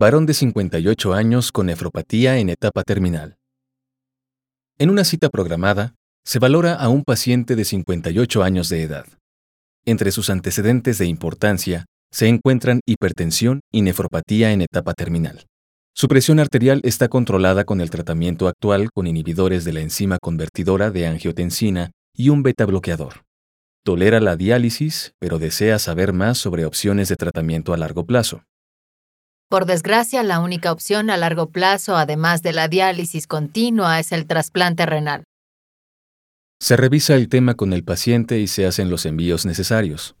Varón de 58 años con nefropatía en etapa terminal. En una cita programada, se valora a un paciente de 58 años de edad. Entre sus antecedentes de importancia se encuentran hipertensión y nefropatía en etapa terminal. Su presión arterial está controlada con el tratamiento actual con inhibidores de la enzima convertidora de angiotensina y un beta bloqueador. Tolera la diálisis, pero desea saber más sobre opciones de tratamiento a largo plazo. Por desgracia, la única opción a largo plazo, además de la diálisis continua, es el trasplante renal. Se revisa el tema con el paciente y se hacen los envíos necesarios.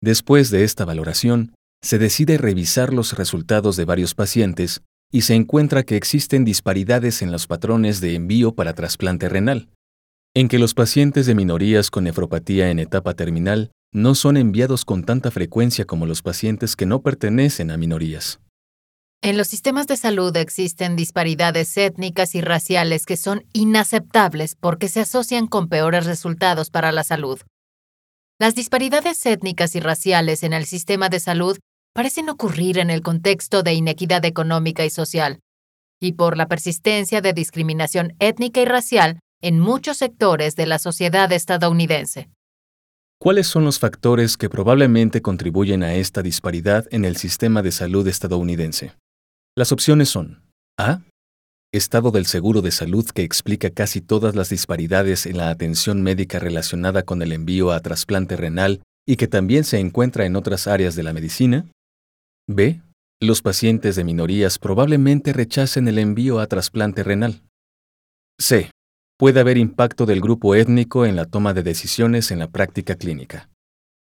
Después de esta valoración, se decide revisar los resultados de varios pacientes y se encuentra que existen disparidades en los patrones de envío para trasplante renal, en que los pacientes de minorías con nefropatía en etapa terminal no son enviados con tanta frecuencia como los pacientes que no pertenecen a minorías. En los sistemas de salud existen disparidades étnicas y raciales que son inaceptables porque se asocian con peores resultados para la salud. Las disparidades étnicas y raciales en el sistema de salud parecen ocurrir en el contexto de inequidad económica y social, y por la persistencia de discriminación étnica y racial en muchos sectores de la sociedad estadounidense. ¿Cuáles son los factores que probablemente contribuyen a esta disparidad en el sistema de salud estadounidense? Las opciones son A. Estado del seguro de salud que explica casi todas las disparidades en la atención médica relacionada con el envío a trasplante renal y que también se encuentra en otras áreas de la medicina. B. Los pacientes de minorías probablemente rechacen el envío a trasplante renal. C. Puede haber impacto del grupo étnico en la toma de decisiones en la práctica clínica.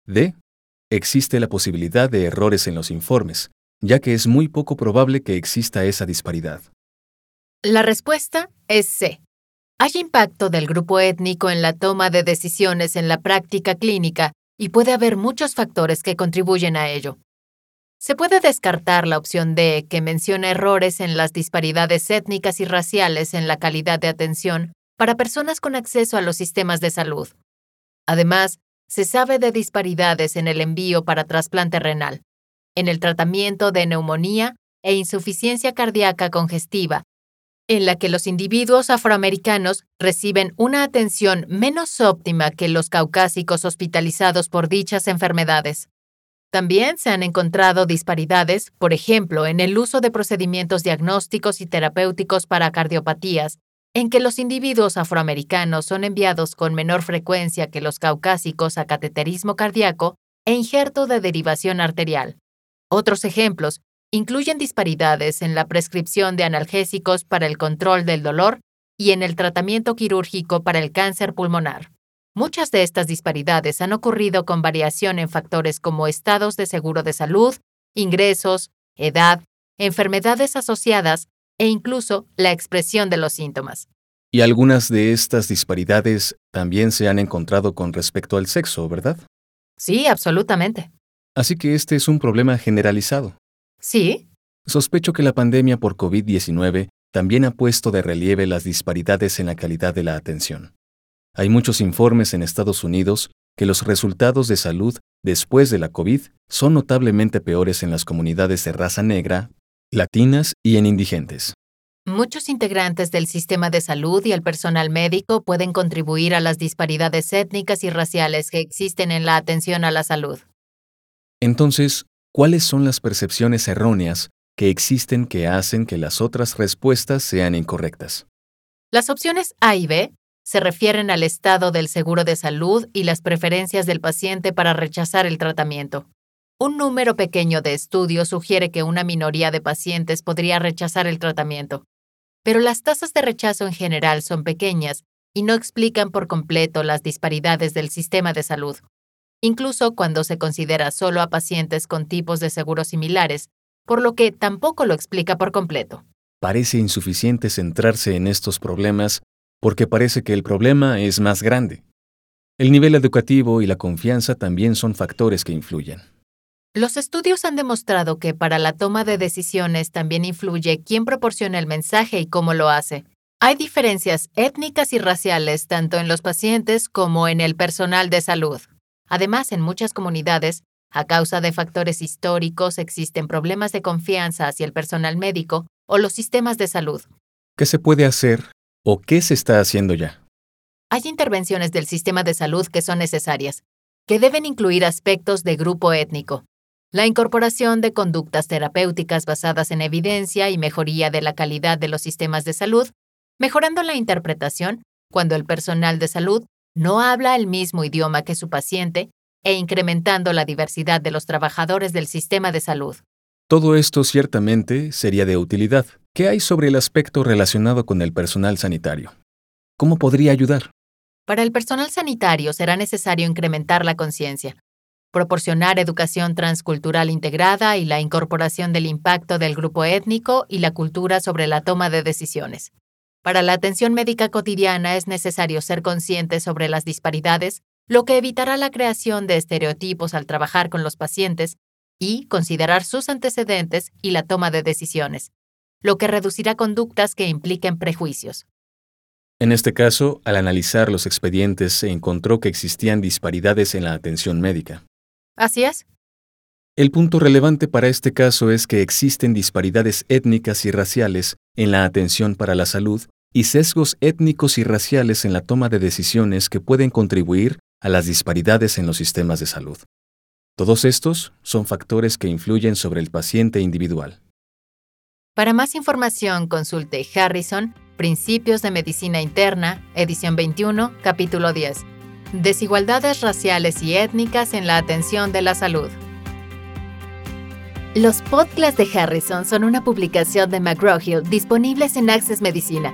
D. Existe la posibilidad de errores en los informes, ya que es muy poco probable que exista esa disparidad. La respuesta es C. Hay impacto del grupo étnico en la toma de decisiones en la práctica clínica y puede haber muchos factores que contribuyen a ello. Se puede descartar la opción D, que menciona errores en las disparidades étnicas y raciales en la calidad de atención para personas con acceso a los sistemas de salud. Además, se sabe de disparidades en el envío para trasplante renal, en el tratamiento de neumonía e insuficiencia cardíaca congestiva, en la que los individuos afroamericanos reciben una atención menos óptima que los caucásicos hospitalizados por dichas enfermedades. También se han encontrado disparidades, por ejemplo, en el uso de procedimientos diagnósticos y terapéuticos para cardiopatías, en que los individuos afroamericanos son enviados con menor frecuencia que los caucásicos a cateterismo cardíaco e injerto de derivación arterial. Otros ejemplos incluyen disparidades en la prescripción de analgésicos para el control del dolor y en el tratamiento quirúrgico para el cáncer pulmonar. Muchas de estas disparidades han ocurrido con variación en factores como estados de seguro de salud, ingresos, edad, enfermedades asociadas e incluso la expresión de los síntomas. Y algunas de estas disparidades también se han encontrado con respecto al sexo, ¿verdad? Sí, absolutamente. Así que este es un problema generalizado. Sí. Sospecho que la pandemia por COVID-19 también ha puesto de relieve las disparidades en la calidad de la atención. Hay muchos informes en Estados Unidos que los resultados de salud después de la COVID son notablemente peores en las comunidades de raza negra, latinas y en indigentes. Muchos integrantes del sistema de salud y el personal médico pueden contribuir a las disparidades étnicas y raciales que existen en la atención a la salud. Entonces, ¿cuáles son las percepciones erróneas que existen que hacen que las otras respuestas sean incorrectas? Las opciones A y B se refieren al estado del seguro de salud y las preferencias del paciente para rechazar el tratamiento. Un número pequeño de estudios sugiere que una minoría de pacientes podría rechazar el tratamiento, pero las tasas de rechazo en general son pequeñas y no explican por completo las disparidades del sistema de salud incluso cuando se considera solo a pacientes con tipos de seguro similares, por lo que tampoco lo explica por completo. parece insuficiente centrarse en estos problemas porque parece que el problema es más grande. El nivel educativo y la confianza también son factores que influyen. Los estudios han demostrado que para la toma de decisiones también influye quién proporciona el mensaje y cómo lo hace. Hay diferencias étnicas y raciales tanto en los pacientes como en el personal de salud. Además, en muchas comunidades, a causa de factores históricos, existen problemas de confianza hacia el personal médico o los sistemas de salud. ¿Qué se puede hacer o qué se está haciendo ya? Hay intervenciones del sistema de salud que son necesarias, que deben incluir aspectos de grupo étnico, la incorporación de conductas terapéuticas basadas en evidencia y mejoría de la calidad de los sistemas de salud, mejorando la interpretación cuando el personal de salud no habla el mismo idioma que su paciente e incrementando la diversidad de los trabajadores del sistema de salud. Todo esto ciertamente sería de utilidad. ¿Qué hay sobre el aspecto relacionado con el personal sanitario? ¿Cómo podría ayudar? Para el personal sanitario será necesario incrementar la conciencia, proporcionar educación transcultural integrada y la incorporación del impacto del grupo étnico y la cultura sobre la toma de decisiones. Para la atención médica cotidiana es necesario ser consciente sobre las disparidades, lo que evitará la creación de estereotipos al trabajar con los pacientes y considerar sus antecedentes y la toma de decisiones, lo que reducirá conductas que impliquen prejuicios. En este caso, al analizar los expedientes se encontró que existían disparidades en la atención médica. Así es. El punto relevante para este caso es que existen disparidades étnicas y raciales en la atención para la salud y sesgos étnicos y raciales en la toma de decisiones que pueden contribuir a las disparidades en los sistemas de salud. Todos estos son factores que influyen sobre el paciente individual. Para más información, consulte Harrison, Principios de Medicina Interna, edición 21, capítulo 10. Desigualdades raciales y étnicas en la atención de la salud. Los podcasts de Harrison son una publicación de McGraw-Hill disponibles en Access Medicina,